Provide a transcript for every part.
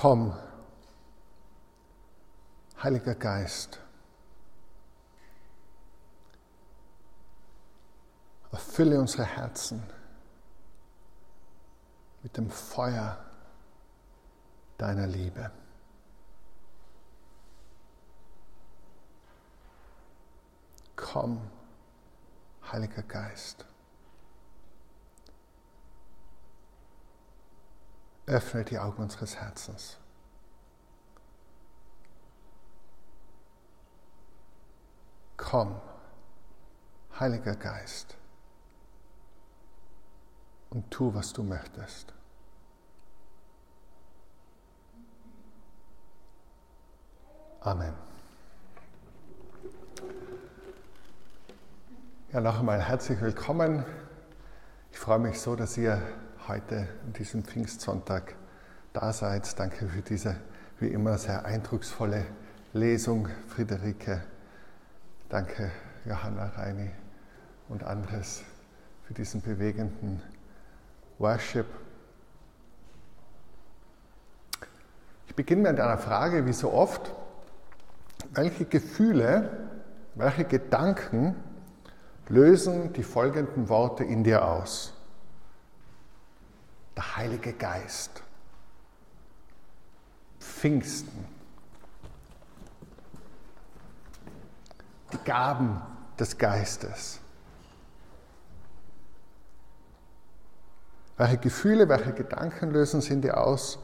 Komm, Heiliger Geist, erfülle unsere Herzen mit dem Feuer deiner Liebe. Komm, Heiliger Geist. Öffne die Augen unseres Herzens. Komm, Heiliger Geist, und tu, was du möchtest. Amen. Ja, noch einmal herzlich willkommen. Ich freue mich so, dass ihr heute an diesem Pfingstsonntag da seid. Danke für diese wie immer sehr eindrucksvolle Lesung, Friederike. Danke, Johanna Reini und anderes für diesen bewegenden Worship. Ich beginne mit einer Frage, wie so oft. Welche Gefühle, welche Gedanken lösen die folgenden Worte in dir aus? Der Heilige Geist. Pfingsten. Die Gaben des Geistes. Welche Gefühle, welche Gedanken lösen sie in dir aus?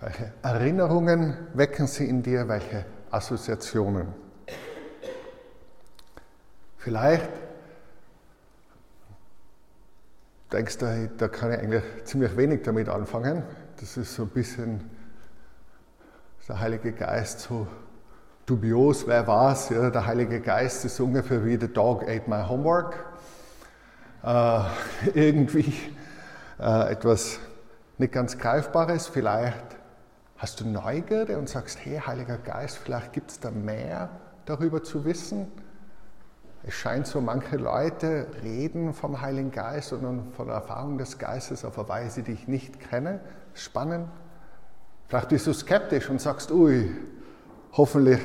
Welche Erinnerungen wecken sie in dir? Welche Assoziationen? Vielleicht denkst du, da kann ich eigentlich ziemlich wenig damit anfangen. Das ist so ein bisschen der Heilige Geist so dubios, wer war's? Ja, der Heilige Geist ist ungefähr wie The Dog Ate My Homework. Äh, irgendwie äh, etwas nicht ganz Greifbares. Vielleicht hast du Neugierde und sagst, hey, Heiliger Geist, vielleicht gibt es da mehr darüber zu wissen. Es scheint so, manche Leute reden vom Heiligen Geist und von der Erfahrung des Geistes auf eine Weise, die ich nicht kenne. Spannend. Vielleicht bist du skeptisch und sagst, ui, hoffentlich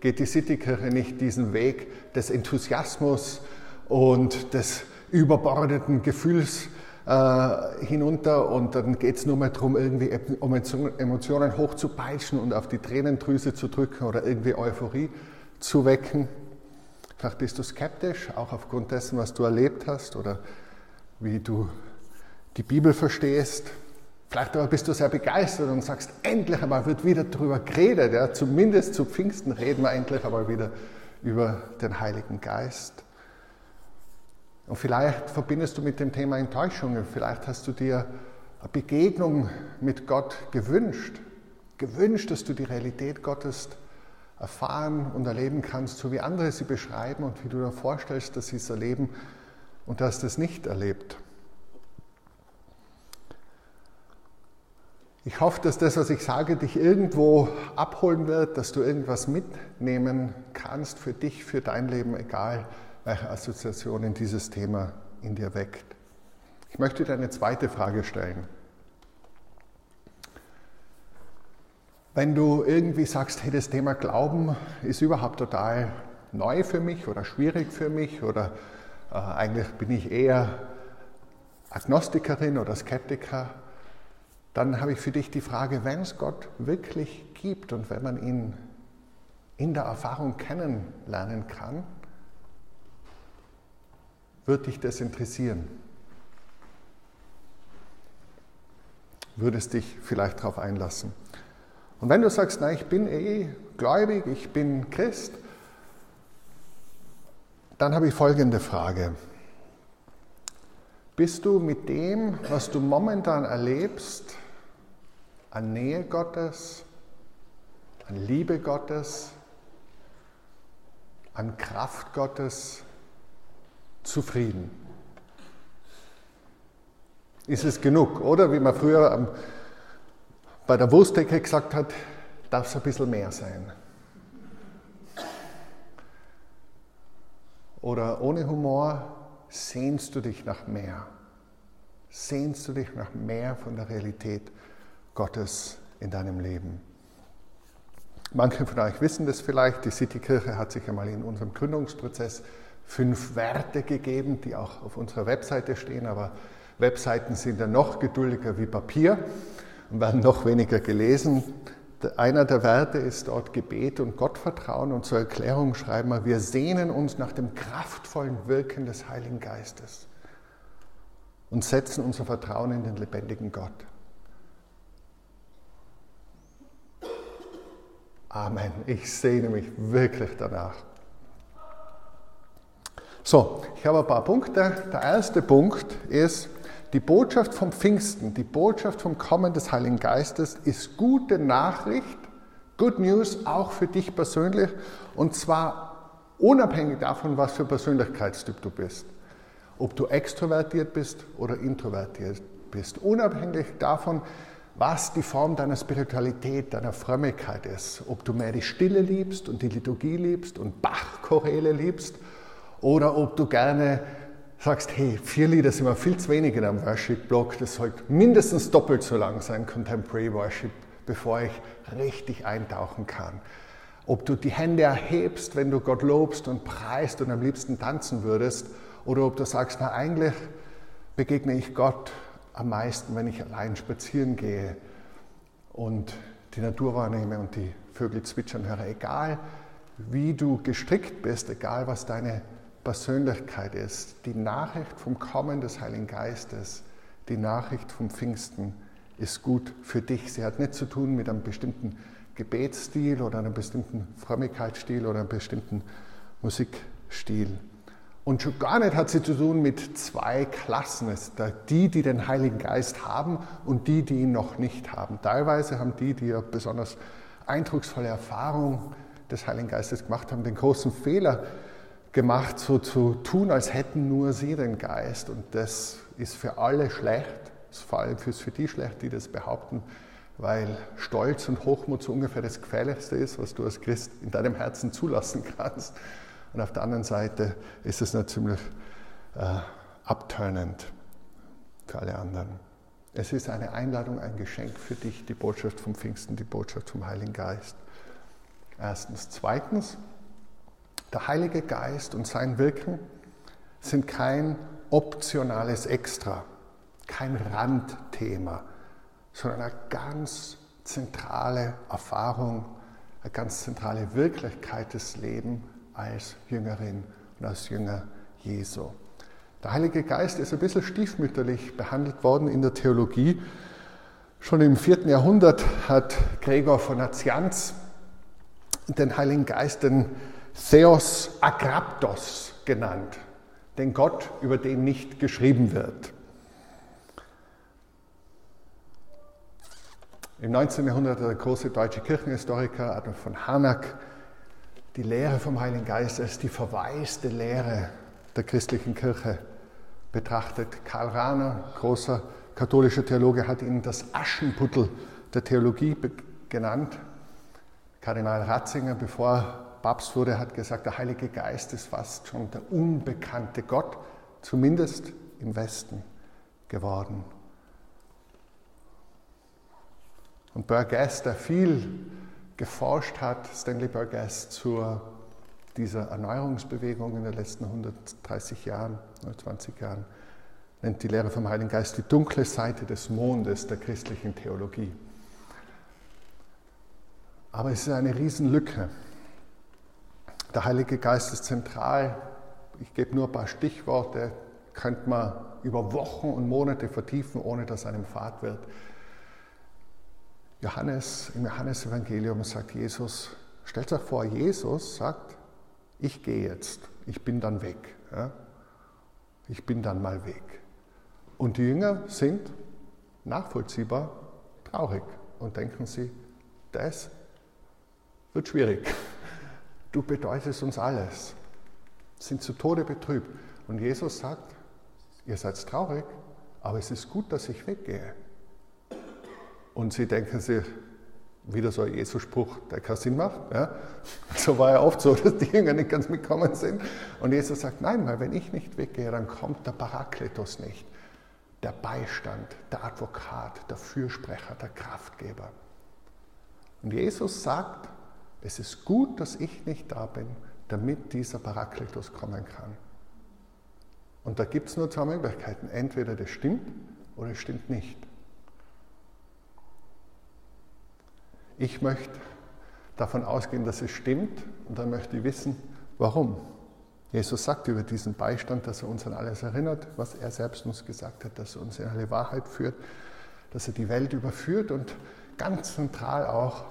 geht die Citykirche nicht diesen Weg des Enthusiasmus und des überbordeten Gefühls äh, hinunter und dann geht es nur mehr darum, irgendwie Emotionen hochzupeitschen und auf die Tränendrüse zu drücken oder irgendwie Euphorie zu wecken. Vielleicht bist du skeptisch, auch aufgrund dessen, was du erlebt hast oder wie du die Bibel verstehst. Vielleicht aber bist du sehr begeistert und sagst, endlich einmal wird wieder darüber geredet. Ja? Zumindest zu Pfingsten reden wir endlich einmal wieder über den Heiligen Geist. Und vielleicht verbindest du mit dem Thema Enttäuschungen, vielleicht hast du dir eine Begegnung mit Gott gewünscht, gewünscht, dass du die Realität Gottes erfahren und erleben kannst, so wie andere sie beschreiben und wie du dir vorstellst, dass sie es erleben und hast es nicht erlebt. Ich hoffe, dass das, was ich sage, dich irgendwo abholen wird, dass du irgendwas mitnehmen kannst für dich, für dein Leben, egal welche Assoziationen dieses Thema in dir weckt. Ich möchte dir eine zweite Frage stellen. Wenn du irgendwie sagst, hey, das Thema Glauben ist überhaupt total neu für mich oder schwierig für mich oder äh, eigentlich bin ich eher Agnostikerin oder Skeptiker, dann habe ich für dich die Frage, wenn es Gott wirklich gibt und wenn man ihn in der Erfahrung kennenlernen kann, wird dich das interessieren? Würdest dich vielleicht darauf einlassen? Und wenn du sagst, na, ich bin eh gläubig, ich bin Christ, dann habe ich folgende Frage. Bist du mit dem, was du momentan erlebst, an Nähe Gottes, an Liebe Gottes, an Kraft Gottes zufrieden. Ist es genug? Oder wie man früher bei der Wurstdecke gesagt hat, darf es ein bisschen mehr sein. Oder ohne Humor sehnst du dich nach mehr. Sehnst du dich nach mehr von der Realität Gottes in deinem Leben. Manche von euch wissen das vielleicht, die Citykirche hat sich einmal in unserem Gründungsprozess fünf Werte gegeben, die auch auf unserer Webseite stehen, aber Webseiten sind ja noch geduldiger wie Papier werden noch weniger gelesen. Einer der Werte ist dort Gebet und Gottvertrauen und zur Erklärung schreiben wir, wir sehnen uns nach dem kraftvollen Wirken des Heiligen Geistes und setzen unser Vertrauen in den lebendigen Gott. Amen. Ich sehne mich wirklich danach. So, ich habe ein paar Punkte. Der erste Punkt ist, die Botschaft vom Pfingsten, die Botschaft vom Kommen des Heiligen Geistes ist gute Nachricht, Good News auch für dich persönlich und zwar unabhängig davon, was für Persönlichkeitstyp du bist. Ob du extrovertiert bist oder introvertiert bist. Unabhängig davon, was die Form deiner Spiritualität, deiner Frömmigkeit ist. Ob du mehr die Stille liebst und die Liturgie liebst und Bach-Choräle liebst oder ob du gerne sagst, hey, vier Lieder sind mir viel zu wenig in einem Worship-Blog, das sollte mindestens doppelt so lang sein, Contemporary Worship, bevor ich richtig eintauchen kann. Ob du die Hände erhebst, wenn du Gott lobst und preist und am liebsten tanzen würdest, oder ob du sagst, na eigentlich begegne ich Gott am meisten, wenn ich allein spazieren gehe und die Natur wahrnehme und die Vögel zwitschern höre. Egal wie du gestrickt bist, egal was deine Persönlichkeit ist, die Nachricht vom Kommen des Heiligen Geistes, die Nachricht vom Pfingsten ist gut für dich. Sie hat nicht zu tun mit einem bestimmten Gebetsstil oder einem bestimmten Frömmigkeitsstil oder einem bestimmten Musikstil. Und schon gar nicht hat sie zu tun mit zwei Klassen. Es ist die, die den Heiligen Geist haben und die, die ihn noch nicht haben. Teilweise haben die, die ja besonders eindrucksvolle Erfahrungen des Heiligen Geistes gemacht haben, den großen Fehler gemacht, so zu tun, als hätten nur sie den Geist. Und das ist für alle schlecht, ist vor allem für die schlecht, die das behaupten, weil Stolz und Hochmut so ungefähr das Gefährlichste ist, was du als Christ in deinem Herzen zulassen kannst. Und auf der anderen Seite ist es ziemlich äh, abturnend für alle anderen. Es ist eine Einladung, ein Geschenk für dich, die Botschaft vom Pfingsten, die Botschaft vom Heiligen Geist. Erstens. Zweitens, der Heilige Geist und sein Wirken sind kein optionales Extra, kein Randthema, sondern eine ganz zentrale Erfahrung, eine ganz zentrale Wirklichkeit des Lebens als Jüngerin und als Jünger Jesu. Der Heilige Geist ist ein bisschen stiefmütterlich behandelt worden in der Theologie. Schon im vierten Jahrhundert hat Gregor von Nazianz den Heiligen Geist den Theos Agraptos genannt, den Gott, über den nicht geschrieben wird. Im 19. Jahrhundert hat der große deutsche Kirchenhistoriker Adolf von Harnack die Lehre vom Heiligen Geist als die verwaiste Lehre der christlichen Kirche betrachtet. Karl Rahner, großer katholischer Theologe, hat ihn das Aschenputtel der Theologie genannt. Kardinal Ratzinger, bevor er Papst wurde, hat gesagt, der Heilige Geist ist fast schon der unbekannte Gott, zumindest im Westen geworden. Und Burgess, der viel geforscht hat, Stanley Burgess, zu dieser Erneuerungsbewegung in den letzten 130 Jahren, 120 Jahren, nennt die Lehre vom Heiligen Geist die dunkle Seite des Mondes der christlichen Theologie. Aber es ist eine Riesenlücke. Der Heilige Geist ist zentral. Ich gebe nur ein paar Stichworte, könnte man über Wochen und Monate vertiefen, ohne dass einem Fahrt wird. Johannes, im Johannesevangelium sagt Jesus, stellt euch vor, Jesus sagt, ich gehe jetzt, ich bin dann weg. Ja? Ich bin dann mal weg. Und die Jünger sind nachvollziehbar traurig und denken sie, das wird schwierig. Du bedeutest uns alles. Sind zu Tode betrübt. Und Jesus sagt, ihr seid traurig, aber es ist gut, dass ich weggehe. Und sie denken sich, wieder so ein Jesus-Spruch, der keinen Sinn macht. Ja? So war ja oft so, dass die Jünger nicht ganz mitgekommen sind. Und Jesus sagt, nein, weil wenn ich nicht weggehe, dann kommt der Parakletos nicht. Der Beistand, der Advokat, der Fürsprecher, der Kraftgeber. Und Jesus sagt, es ist gut, dass ich nicht da bin, damit dieser Parakletos kommen kann. Und da gibt es nur zwei Möglichkeiten. Entweder das stimmt oder es stimmt nicht. Ich möchte davon ausgehen, dass es stimmt und dann möchte ich wissen, warum. Jesus sagt über diesen Beistand, dass er uns an alles erinnert, was er selbst uns gesagt hat, dass er uns in alle Wahrheit führt, dass er die Welt überführt und ganz zentral auch,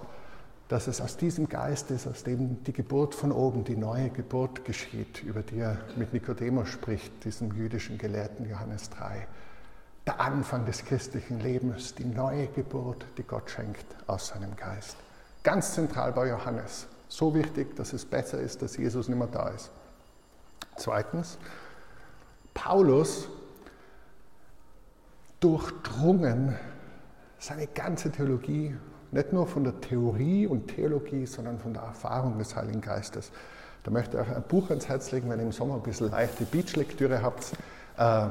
dass es aus diesem Geist ist, aus dem die Geburt von oben, die neue Geburt geschieht, über die er mit Nikodemus spricht, diesem jüdischen Gelehrten Johannes 3. Der Anfang des christlichen Lebens, die neue Geburt, die Gott schenkt aus seinem Geist. Ganz zentral bei Johannes. So wichtig, dass es besser ist, dass Jesus nicht mehr da ist. Zweitens, Paulus durchdrungen seine ganze Theologie nicht nur von der Theorie und Theologie, sondern von der Erfahrung des Heiligen Geistes. Da möchte ich euch ein Buch ans Herz legen, wenn ihr im Sommer ein bisschen leichte Beachlektüre habt. Äh,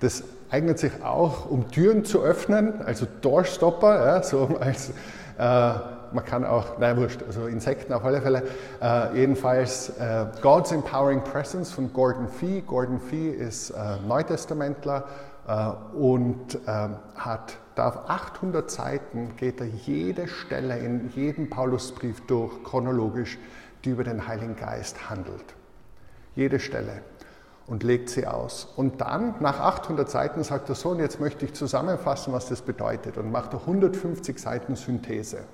das eignet sich auch, um Türen zu öffnen, also Doorstopper, ja, so als, äh, man kann auch, nein, wurscht, also Insekten auf alle Fälle. Äh, jedenfalls äh, God's Empowering Presence von Gordon Fee. Gordon Fee ist äh, Neutestamentler äh, und ähm, hat da auf 800 Seiten geht er jede Stelle in jedem Paulusbrief durch, chronologisch, die über den Heiligen Geist handelt. Jede Stelle und legt sie aus. Und dann, nach 800 Seiten, sagt er so, und jetzt möchte ich zusammenfassen, was das bedeutet, und macht 150 Seiten Synthese.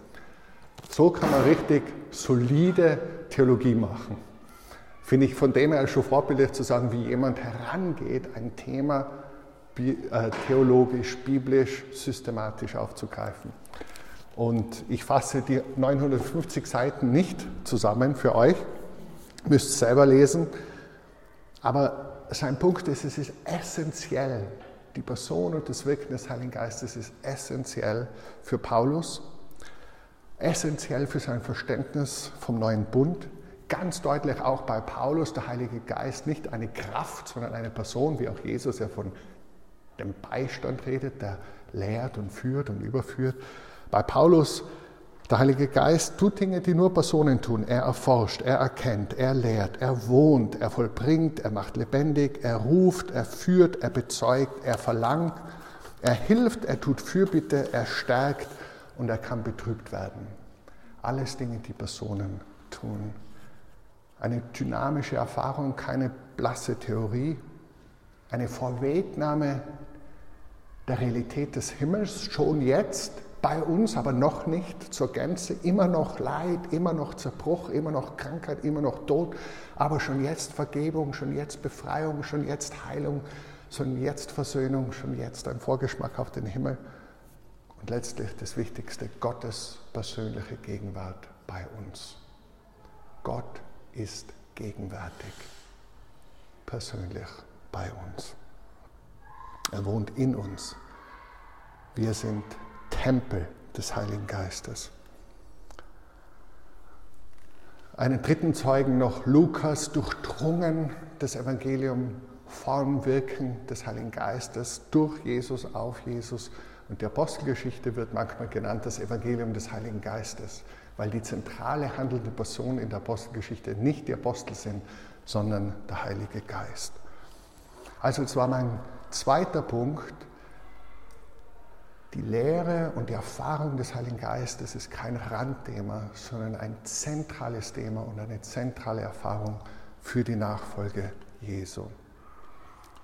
So kann man richtig solide Theologie machen. Finde ich von dem her schon vorbildlich zu sagen, wie jemand herangeht, ein Thema theologisch, biblisch, systematisch aufzugreifen. Und ich fasse die 950 Seiten nicht zusammen für euch, müsst selber lesen. Aber sein Punkt ist, es ist essentiell, die Person und das Wirken des Heiligen Geistes ist essentiell für Paulus, essentiell für sein Verständnis vom neuen Bund. Ganz deutlich auch bei Paulus der Heilige Geist nicht eine Kraft, sondern eine Person, wie auch Jesus ja von dem Beistand redet, der lehrt und führt und überführt. Bei Paulus, der Heilige Geist tut Dinge, die nur Personen tun. Er erforscht, er erkennt, er lehrt, er wohnt, er vollbringt, er macht lebendig, er ruft, er führt, er bezeugt, er verlangt, er hilft, er tut Fürbitte, er stärkt und er kann betrübt werden. Alles Dinge, die Personen tun. Eine dynamische Erfahrung, keine blasse Theorie, eine Vorwegnahme der Realität des Himmels schon jetzt bei uns, aber noch nicht zur Gänze, immer noch Leid, immer noch Zerbruch, immer noch Krankheit, immer noch Tod, aber schon jetzt Vergebung, schon jetzt Befreiung, schon jetzt Heilung, schon jetzt Versöhnung, schon jetzt ein Vorgeschmack auf den Himmel und letztlich das Wichtigste, Gottes persönliche Gegenwart bei uns. Gott ist gegenwärtig, persönlich bei uns. Er wohnt in uns. Wir sind Tempel des Heiligen Geistes. Einen dritten Zeugen noch, Lukas, durchdrungen das Evangelium, Form, Wirken des Heiligen Geistes durch Jesus, auf Jesus. Und die Apostelgeschichte wird manchmal genannt das Evangelium des Heiligen Geistes, weil die zentrale handelnde Person in der Apostelgeschichte nicht die Apostel sind, sondern der Heilige Geist. Also es war mein zweiter Punkt. Die Lehre und die Erfahrung des Heiligen Geistes ist kein Randthema, sondern ein zentrales Thema und eine zentrale Erfahrung für die Nachfolge Jesu.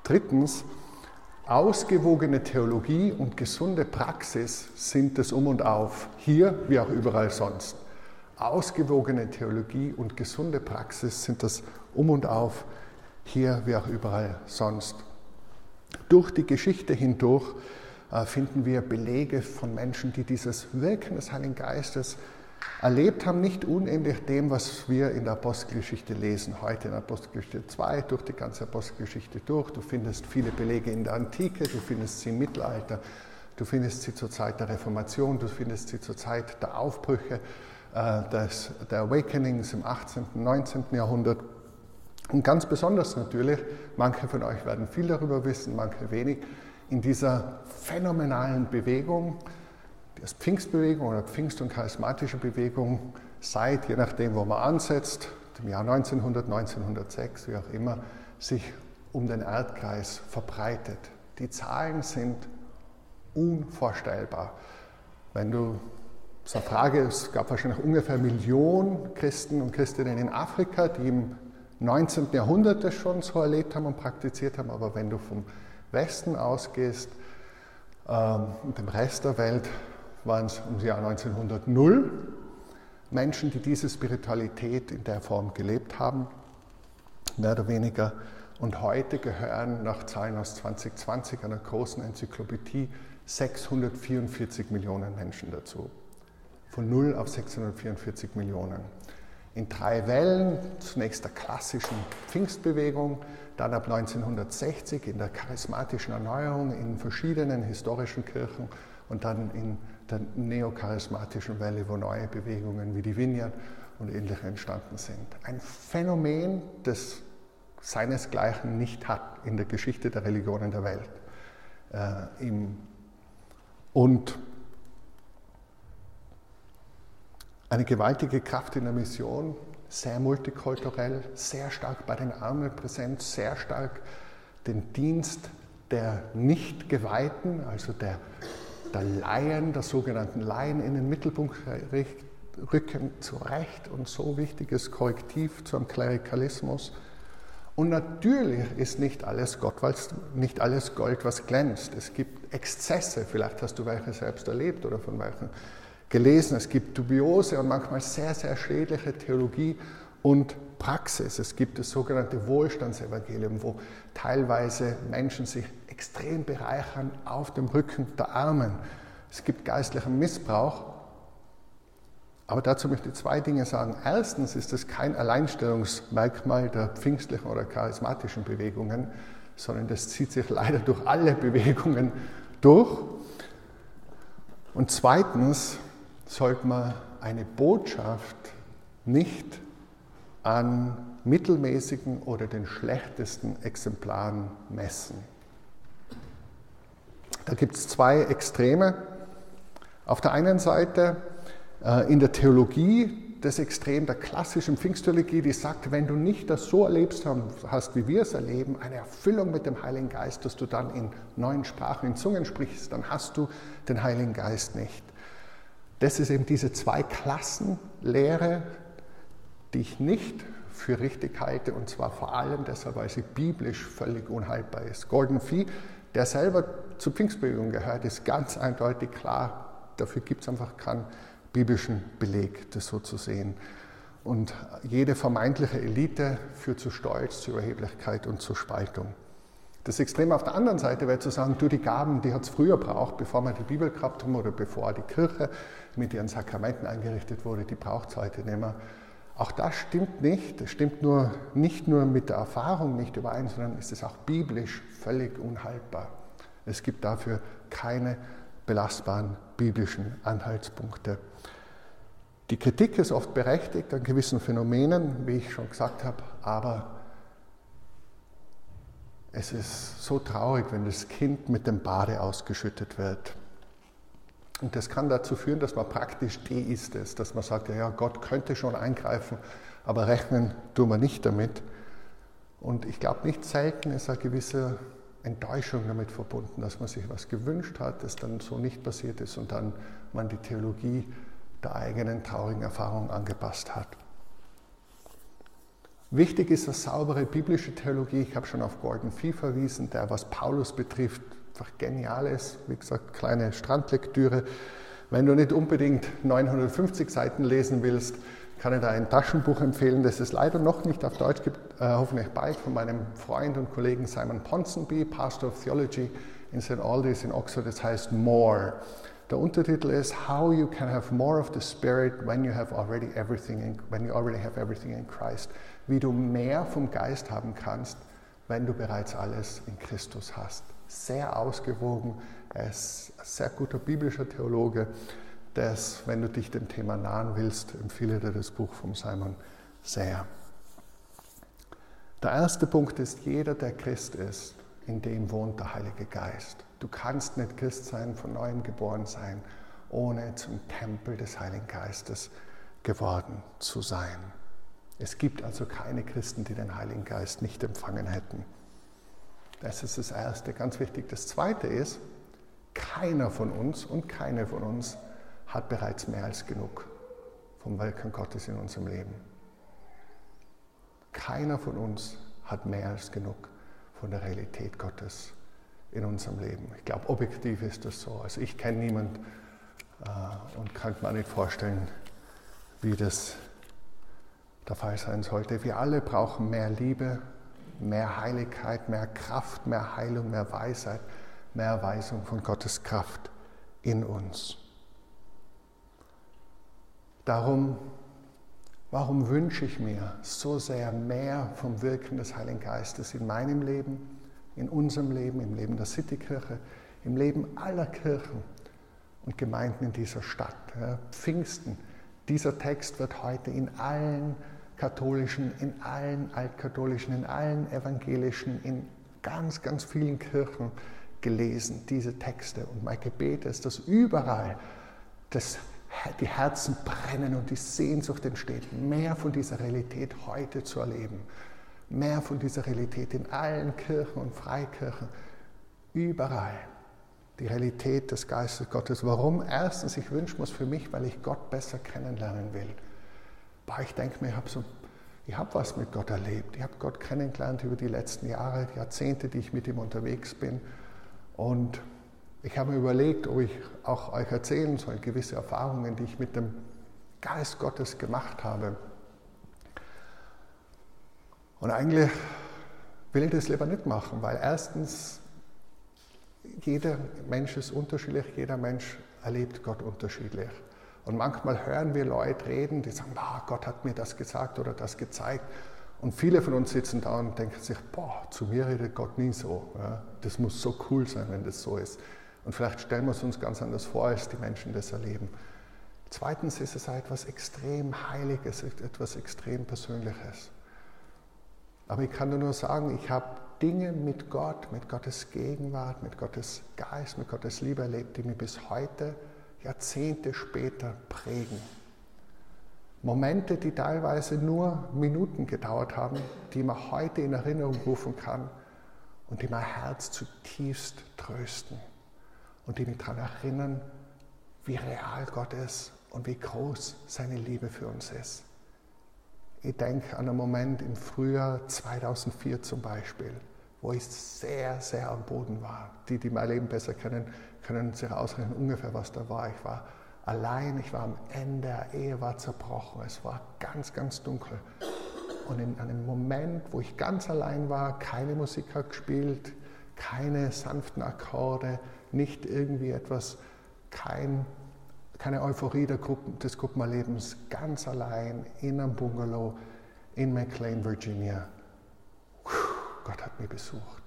Drittens, ausgewogene Theologie und gesunde Praxis sind das Um und Auf, hier wie auch überall sonst. Ausgewogene Theologie und gesunde Praxis sind das Um und Auf, hier wie auch überall sonst. Durch die Geschichte hindurch äh, finden wir Belege von Menschen, die dieses Wirken des Heiligen Geistes erlebt haben, nicht unähnlich dem, was wir in der Apostelgeschichte lesen, heute in Apostelgeschichte 2, durch die ganze Apostelgeschichte durch. Du findest viele Belege in der Antike, du findest sie im Mittelalter, du findest sie zur Zeit der Reformation, du findest sie zur Zeit der Aufbrüche, äh, des, der Awakenings im 18., und 19. Jahrhundert. Und ganz besonders natürlich, manche von euch werden viel darüber wissen, manche wenig, in dieser phänomenalen Bewegung die Pfingstbewegung oder Pfingst- und charismatische Bewegung seit, je nachdem, wo man ansetzt, dem Jahr 1900, 1906, wie auch immer, sich um den Erdkreis verbreitet. Die Zahlen sind unvorstellbar. Wenn du eine Frage, es gab wahrscheinlich ungefähr eine Million Christen und Christinnen in Afrika, die im 19. Jahrhundert das schon so erlebt haben und praktiziert haben, aber wenn du vom Westen ausgehst ähm, dem Rest der Welt, waren es im Jahr 1900 null Menschen, die diese Spiritualität in der Form gelebt haben, mehr oder weniger. Und heute gehören nach Zahlen aus 2020 einer großen Enzyklopädie 644 Millionen Menschen dazu. Von 0 auf 644 Millionen. In drei Wellen, zunächst der klassischen Pfingstbewegung, dann ab 1960 in der charismatischen Erneuerung in verschiedenen historischen Kirchen und dann in der neocharismatischen Welle, wo neue Bewegungen wie die Vineyard und ähnliche entstanden sind. Ein Phänomen, das seinesgleichen nicht hat in der Geschichte der Religionen der Welt. Äh, und eine gewaltige Kraft in der Mission, sehr multikulturell, sehr stark bei den Armen präsent, sehr stark den Dienst der Nicht-Geweihten, also der, der Laien, der sogenannten Laien in den Mittelpunkt rücken, zu Recht und so wichtiges Korrektiv zum Klerikalismus. Und natürlich ist nicht alles, Gott, nicht alles Gold, was glänzt. Es gibt Exzesse, vielleicht hast du welche selbst erlebt oder von welchen gelesen. Es gibt dubiose und manchmal sehr, sehr schädliche Theologie und Praxis. Es gibt das sogenannte Wohlstandsevangelium, wo teilweise Menschen sich extrem bereichern auf dem Rücken der Armen. Es gibt geistlichen Missbrauch. Aber dazu möchte ich zwei Dinge sagen. Erstens ist es kein Alleinstellungsmerkmal der pfingstlichen oder charismatischen Bewegungen, sondern das zieht sich leider durch alle Bewegungen durch. Und zweitens sollte man eine Botschaft nicht an mittelmäßigen oder den schlechtesten Exemplaren messen. Da gibt es zwei Extreme. Auf der einen Seite äh, in der Theologie das Extrem der klassischen Pfingsttheologie, die sagt, wenn du nicht das so erlebst hast, wie wir es erleben, eine Erfüllung mit dem Heiligen Geist, dass du dann in neuen Sprachen, in Zungen sprichst, dann hast du den Heiligen Geist nicht. Das ist eben diese Zwei-Klassen-Lehre, die ich nicht für richtig halte, und zwar vor allem deshalb, weil sie biblisch völlig unhaltbar ist. Gordon Fee, der selber zur Pfingstbewegung gehört, ist ganz eindeutig klar, dafür gibt es einfach keinen biblischen Beleg, das so zu sehen. Und jede vermeintliche Elite führt zu Stolz, zu Überheblichkeit und zur Spaltung. Das Extrem auf der anderen Seite wäre zu sagen, du, die Gaben, die hat es früher braucht, bevor wir die Bibel gehabt haben oder bevor die Kirche mit ihren Sakramenten eingerichtet wurde, die braucht es heute nicht mehr. Auch das stimmt nicht. Es stimmt nur, nicht nur mit der Erfahrung nicht überein, sondern ist es auch biblisch völlig unhaltbar. Es gibt dafür keine belastbaren biblischen Anhaltspunkte. Die Kritik ist oft berechtigt an gewissen Phänomenen, wie ich schon gesagt habe, aber es ist so traurig, wenn das Kind mit dem Bade ausgeschüttet wird. Und das kann dazu führen, dass man praktisch deist ist, dass man sagt, ja, Gott könnte schon eingreifen, aber rechnen tun wir nicht damit. Und ich glaube, nicht selten ist eine gewisse Enttäuschung damit verbunden, dass man sich was gewünscht hat, das dann so nicht passiert ist und dann man die Theologie der eigenen traurigen Erfahrung angepasst hat. Wichtig ist eine saubere biblische Theologie. Ich habe schon auf Gordon Fee verwiesen, der, was Paulus betrifft, einfach genial ist. Wie gesagt, kleine Strandlektüre. Wenn du nicht unbedingt 950 Seiten lesen willst, kann ich da ein Taschenbuch empfehlen, das es leider noch nicht auf Deutsch gibt, äh, hoffentlich bald, von meinem Freund und Kollegen Simon Ponsonby, Pastor of Theology in St. Aldous in Oxford. Das heißt More. Der Untertitel ist How you can have more of the Spirit when you have already everything in, when you already have everything in Christ. Wie du mehr vom Geist haben kannst, wenn du bereits alles in Christus hast. Sehr ausgewogen, er ist ein sehr guter biblischer Theologe. Das, wenn du dich dem Thema nahen willst, empfehle dir das Buch von Simon sehr. Der erste Punkt ist, jeder, der Christ ist, in dem wohnt der Heilige Geist. Du kannst nicht Christ sein, von neuem geboren sein, ohne zum Tempel des Heiligen Geistes geworden zu sein. Es gibt also keine Christen, die den Heiligen Geist nicht empfangen hätten. Das ist das Erste, ganz wichtig. Das Zweite ist, keiner von uns und keine von uns hat bereits mehr als genug vom Wirken Gottes in unserem Leben. Keiner von uns hat mehr als genug von der Realität Gottes in unserem Leben. Ich glaube, objektiv ist das so. Also ich kenne niemanden äh, und kann mir nicht vorstellen, wie das der Fall sein sollte. Wir alle brauchen mehr Liebe, mehr Heiligkeit, mehr Kraft, mehr Heilung, mehr Weisheit, mehr Erweisung von Gottes Kraft in uns. Darum, warum wünsche ich mir so sehr mehr vom Wirken des Heiligen Geistes in meinem Leben, in unserem Leben, im Leben der Citykirche, im Leben aller Kirchen und Gemeinden in dieser Stadt? Pfingsten, dieser Text wird heute in allen katholischen, in allen altkatholischen, in allen evangelischen, in ganz, ganz vielen Kirchen gelesen, diese Texte. Und mein Gebet ist, dass überall das, die Herzen brennen und die Sehnsucht entsteht, mehr von dieser Realität heute zu erleben. Mehr von dieser Realität in allen Kirchen und Freikirchen, überall. Die Realität des Geistes Gottes. Warum? Erstens, ich wünsche mir es für mich, weil ich Gott besser kennenlernen will. Boah, ich denke mir, ich habe so, hab was mit Gott erlebt. Ich habe Gott kennengelernt über die letzten Jahre, Jahrzehnte, die ich mit ihm unterwegs bin. Und ich habe mir überlegt, ob ich auch euch erzählen soll, gewisse Erfahrungen, die ich mit dem Geist Gottes gemacht habe. Und eigentlich will ich das lieber nicht machen, weil erstens, jeder Mensch ist unterschiedlich, jeder Mensch erlebt Gott unterschiedlich. Und manchmal hören wir Leute reden, die sagen, ah, Gott hat mir das gesagt oder das gezeigt. Und viele von uns sitzen da und denken sich, boah, zu mir redet Gott nie so. Ja, das muss so cool sein, wenn das so ist. Und vielleicht stellen wir es uns ganz anders vor, als die Menschen das erleben. Zweitens ist es etwas extrem Heiliges, etwas extrem Persönliches. Aber ich kann nur sagen, ich habe Dinge mit Gott, mit Gottes Gegenwart, mit Gottes Geist, mit Gottes Liebe erlebt, die mir bis heute Jahrzehnte später prägen. Momente, die teilweise nur Minuten gedauert haben, die man heute in Erinnerung rufen kann und die mein Herz zutiefst trösten und die mich daran erinnern, wie real Gott ist und wie groß seine Liebe für uns ist. Ich denke an einen Moment im Frühjahr 2004 zum Beispiel, wo ich sehr, sehr am Boden war. Die, die mein Leben besser kennen, können sich ausrechnen ungefähr, was da war. Ich war allein, ich war am Ende, Ehe war zerbrochen, es war ganz, ganz dunkel. Und in einem Moment, wo ich ganz allein war, keine Musik hat gespielt, keine sanften Akkorde, nicht irgendwie etwas, kein, keine Euphorie Gruppen, des Gruppenerlebens, ganz allein in einem Bungalow in McLean, Virginia. Mich besucht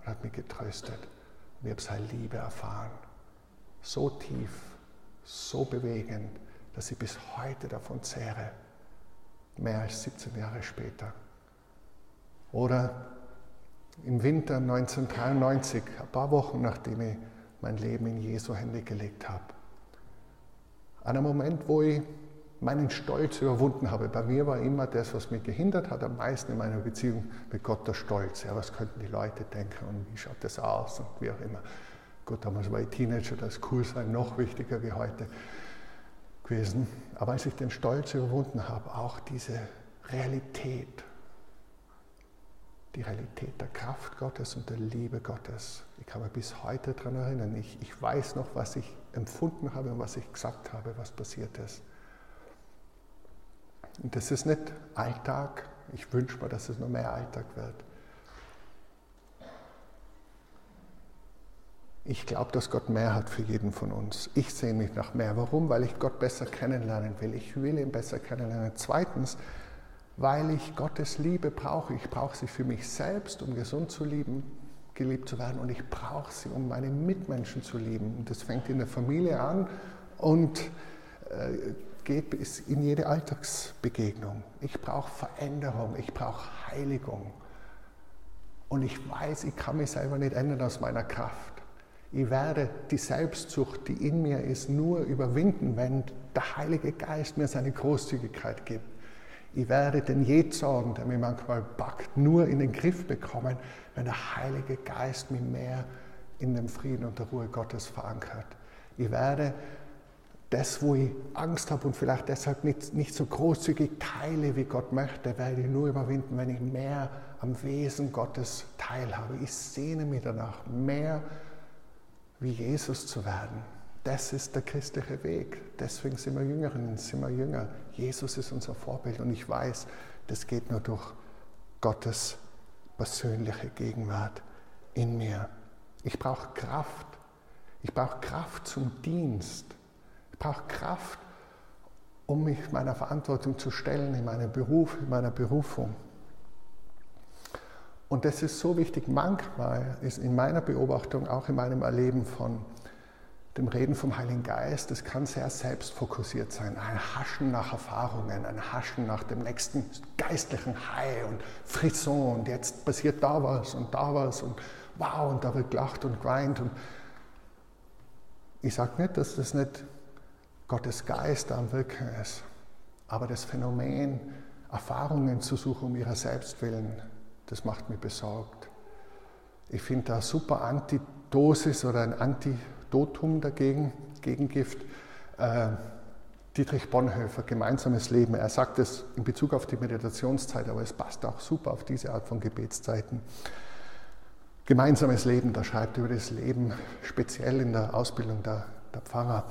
und hat mich getröstet. Und ich habe seine Liebe erfahren. So tief, so bewegend, dass ich bis heute davon zehre. Mehr als 17 Jahre später. Oder im Winter 1993, ein paar Wochen nachdem ich mein Leben in Jesu Hände gelegt habe. An einem Moment, wo ich meinen Stolz überwunden habe. Bei mir war immer das, was mich gehindert hat, am meisten in meiner Beziehung mit Gott, der Stolz. Ja, was könnten die Leute denken und wie schaut das aus und wie auch immer. Gut, damals war ich Teenager, das Coolsein noch wichtiger wie heute gewesen. Aber als ich den Stolz überwunden habe, auch diese Realität, die Realität der Kraft Gottes und der Liebe Gottes. Ich kann mich bis heute daran erinnern. Ich, ich weiß noch, was ich empfunden habe und was ich gesagt habe, was passiert ist. Und das ist nicht Alltag. Ich wünsche mir, dass es noch mehr Alltag wird. Ich glaube, dass Gott mehr hat für jeden von uns. Ich sehe mich nach mehr. Warum? Weil ich Gott besser kennenlernen will. Ich will ihn besser kennenlernen. Zweitens, weil ich Gottes Liebe brauche. Ich brauche sie für mich selbst, um gesund zu lieben, geliebt zu werden. Und ich brauche sie, um meine Mitmenschen zu lieben. Und das fängt in der Familie an und äh, geht bis in jede Alltagsbegegnung. Ich brauche Veränderung, ich brauche Heiligung. Und ich weiß, ich kann mich selber nicht ändern aus meiner Kraft. Ich werde die Selbstsucht, die in mir ist, nur überwinden, wenn der Heilige Geist mir seine Großzügigkeit gibt. Ich werde den Jähzorn, der mich manchmal packt, nur in den Griff bekommen, wenn der Heilige Geist mich mehr in dem Frieden und der Ruhe Gottes verankert. Ich werde das, wo ich Angst habe und vielleicht deshalb nicht, nicht so großzügig teile, wie Gott möchte, werde ich nur überwinden, wenn ich mehr am Wesen Gottes teilhabe. Ich sehne mich danach, mehr wie Jesus zu werden. Das ist der christliche Weg. Deswegen sind wir Jüngerinnen, sind wir Jünger. Jesus ist unser Vorbild und ich weiß, das geht nur durch Gottes persönliche Gegenwart in mir. Ich brauche Kraft. Ich brauche Kraft zum Dienst. Ich brauche Kraft, um mich meiner Verantwortung zu stellen in meinem Beruf, in meiner Berufung. Und das ist so wichtig. Manchmal ist in meiner Beobachtung, auch in meinem Erleben von dem Reden vom Heiligen Geist, das kann sehr selbstfokussiert sein. Ein Haschen nach Erfahrungen, ein Haschen nach dem nächsten geistlichen High und Frisson und jetzt passiert da was und da was und wow und da wird gelacht und geweint. Und ich sage nicht, dass das nicht Gottes Geist am Wirken ist, aber das Phänomen, Erfahrungen zu suchen um ihrer selbst willen, das macht mich besorgt. Ich finde da super Antidosis oder ein Antidotum dagegen, Gegengift. Äh, Dietrich Bonhoeffer, gemeinsames Leben. Er sagt es in Bezug auf die Meditationszeit, aber es passt auch super auf diese Art von Gebetszeiten. Gemeinsames Leben, da schreibt er über das Leben speziell in der Ausbildung der, der Pfarrer.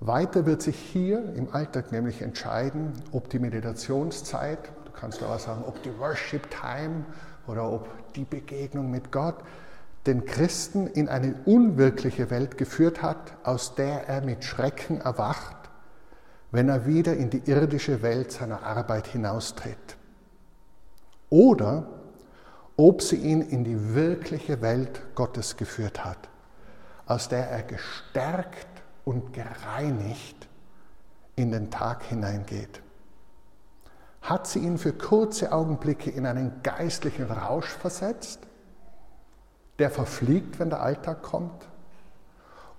Weiter wird sich hier im Alltag nämlich entscheiden, ob die Meditationszeit kannst du auch sagen, ob die Worship Time oder ob die Begegnung mit Gott den Christen in eine unwirkliche Welt geführt hat, aus der er mit Schrecken erwacht, wenn er wieder in die irdische Welt seiner Arbeit hinaustritt. Oder ob sie ihn in die wirkliche Welt Gottes geführt hat, aus der er gestärkt und gereinigt in den Tag hineingeht hat sie ihn für kurze Augenblicke in einen geistlichen Rausch versetzt, der verfliegt, wenn der Alltag kommt?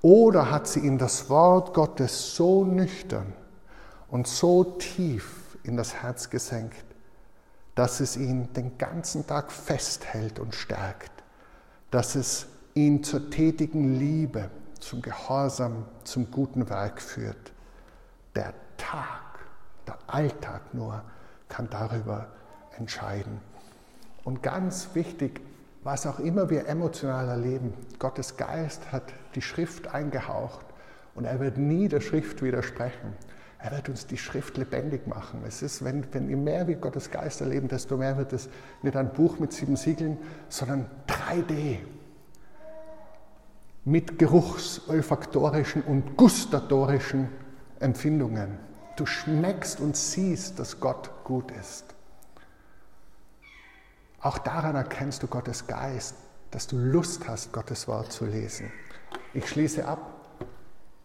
Oder hat sie ihn das Wort Gottes so nüchtern und so tief in das Herz gesenkt, dass es ihn den ganzen Tag festhält und stärkt, dass es ihn zur tätigen Liebe, zum Gehorsam, zum guten Werk führt? Der Tag, der Alltag nur kann darüber entscheiden. Und ganz wichtig, was auch immer wir emotional erleben, Gottes Geist hat die Schrift eingehaucht und er wird nie der Schrift widersprechen. Er wird uns die Schrift lebendig machen. Es ist, wenn, wenn wir mehr wie Gottes Geist erleben, desto mehr wird es nicht ein Buch mit sieben Siegeln, sondern 3D. Mit geruchs-, olfaktorischen und gustatorischen Empfindungen. Du schmeckst und siehst, dass Gott gut ist. Auch daran erkennst du Gottes Geist, dass du Lust hast, Gottes Wort zu lesen. Ich schließe ab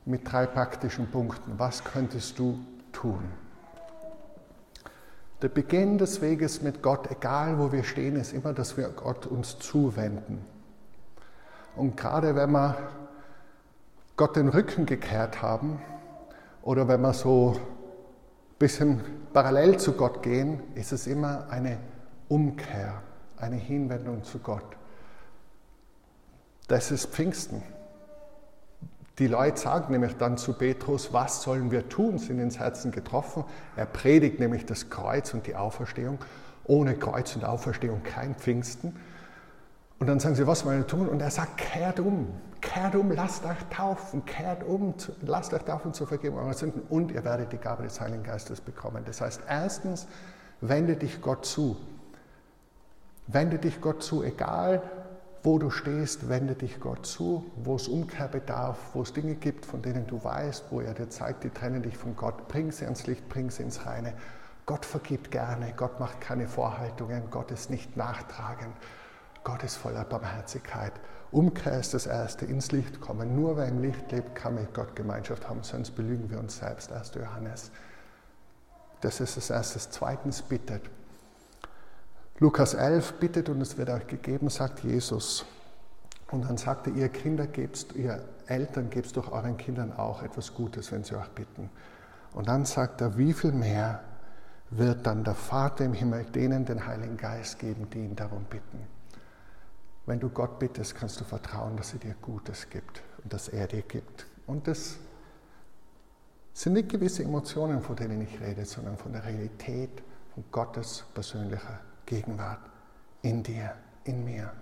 mit drei praktischen Punkten. Was könntest du tun? Der Beginn des Weges mit Gott, egal wo wir stehen, ist immer, dass wir Gott uns zuwenden. Und gerade wenn wir Gott den Rücken gekehrt haben oder wenn wir so bisschen parallel zu Gott gehen, ist es immer eine Umkehr, eine Hinwendung zu Gott. Das ist Pfingsten. Die Leute sagen nämlich dann zu Petrus, was sollen wir tun, sind ins Herzen getroffen. Er predigt nämlich das Kreuz und die Auferstehung. Ohne Kreuz und Auferstehung kein Pfingsten. Und dann sagen sie, was wollen wir tun? Und er sagt, kehrt um, kehrt um, lasst euch taufen, kehrt um, lasst euch taufen zur Vergebung eurer Sünden und ihr werdet die Gabe des Heiligen Geistes bekommen. Das heißt, erstens, wende dich Gott zu. Wende dich Gott zu, egal wo du stehst, wende dich Gott zu, wo es Umkehr bedarf, wo es Dinge gibt, von denen du weißt, wo er dir zeigt, die trennen dich von Gott. Bring sie ans Licht, bring sie ins Reine. Gott vergibt gerne, Gott macht keine Vorhaltungen, Gott ist nicht nachtragend. Gott ist voller Barmherzigkeit. Umkehr ist das Erste, ins Licht kommen. Nur wer im Licht lebt, kann mit Gott Gemeinschaft haben, sonst belügen wir uns selbst. 1. Johannes. Das ist das Erste. Zweitens bittet. Lukas 11 bittet und es wird euch gegeben, sagt Jesus. Und dann sagte, ihr Kinder gebst, ihr Eltern gebst doch euren Kindern auch etwas Gutes, wenn sie euch bitten. Und dann sagt er, wie viel mehr wird dann der Vater im Himmel denen den Heiligen Geist geben, die ihn darum bitten. Wenn du Gott bittest, kannst du vertrauen, dass er dir Gutes gibt und dass er dir gibt. Und das sind nicht gewisse Emotionen, von denen ich rede, sondern von der Realität von Gottes persönlicher Gegenwart in dir, in mir,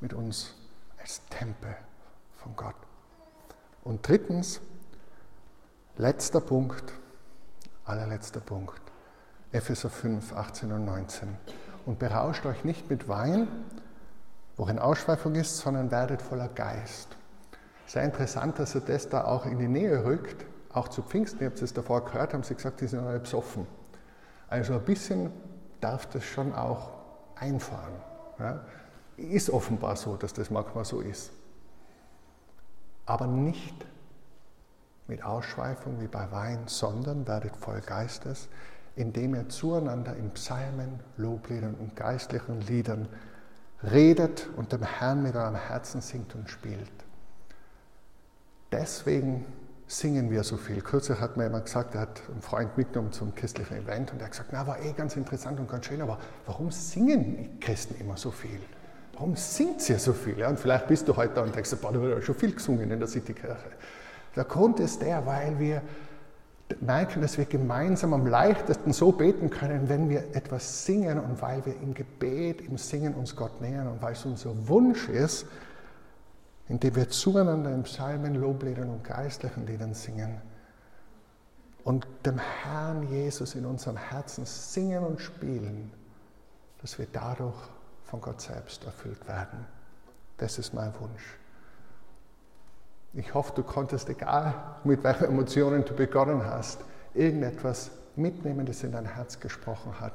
mit uns als Tempel von Gott. Und drittens, letzter Punkt, allerletzter Punkt, Epheser 5, 18 und 19. Und berauscht euch nicht mit Wein, worin Ausschweifung ist, sondern werdet voller Geist. Sehr interessant, dass er das da auch in die Nähe rückt. Auch zu Pfingsten, ihr habt es davor gehört, haben sie gesagt, die sind alle besoffen. Also ein bisschen darf das schon auch einfahren. Ja? Ist offenbar so, dass das manchmal so ist. Aber nicht mit Ausschweifung wie bei Wein, sondern werdet voll Geistes, indem ihr zueinander in Psalmen, Lobliedern und geistlichen Liedern redet und dem Herrn mit eurem Herzen singt und spielt. Deswegen singen wir so viel. Kürzlich hat mir jemand gesagt, er hat einen Freund mitgenommen zum christlichen Event und er hat gesagt, na, war eh ganz interessant und ganz schön, aber warum singen Christen immer so viel? Warum singt ihr so viel? Ja, und vielleicht bist du heute da und denkst, boah, da wird ja schon viel gesungen in der Citykirche. Der Grund ist der, weil wir merken, dass wir gemeinsam am leichtesten so beten können, wenn wir etwas singen und weil wir im Gebet, im Singen uns Gott nähern und weil es unser Wunsch ist, indem wir zueinander in Psalmen, Lobliedern und geistlichen Liedern singen und dem Herrn Jesus in unserem Herzen singen und spielen, dass wir dadurch von Gott selbst erfüllt werden. Das ist mein Wunsch. Ich hoffe, du konntest, egal mit welchen Emotionen du begonnen hast, irgendetwas mitnehmen, das in dein Herz gesprochen hat.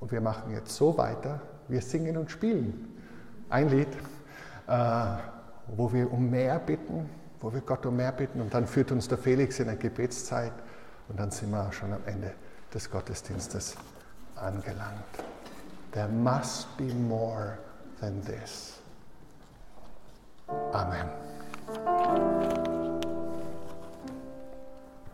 Und wir machen jetzt so weiter, wir singen und spielen. Ein Lied, äh, wo wir um mehr bitten, wo wir Gott um mehr bitten und dann führt uns der Felix in eine Gebetszeit und dann sind wir schon am Ende des Gottesdienstes angelangt. There must be more than this. Amen. Thank you.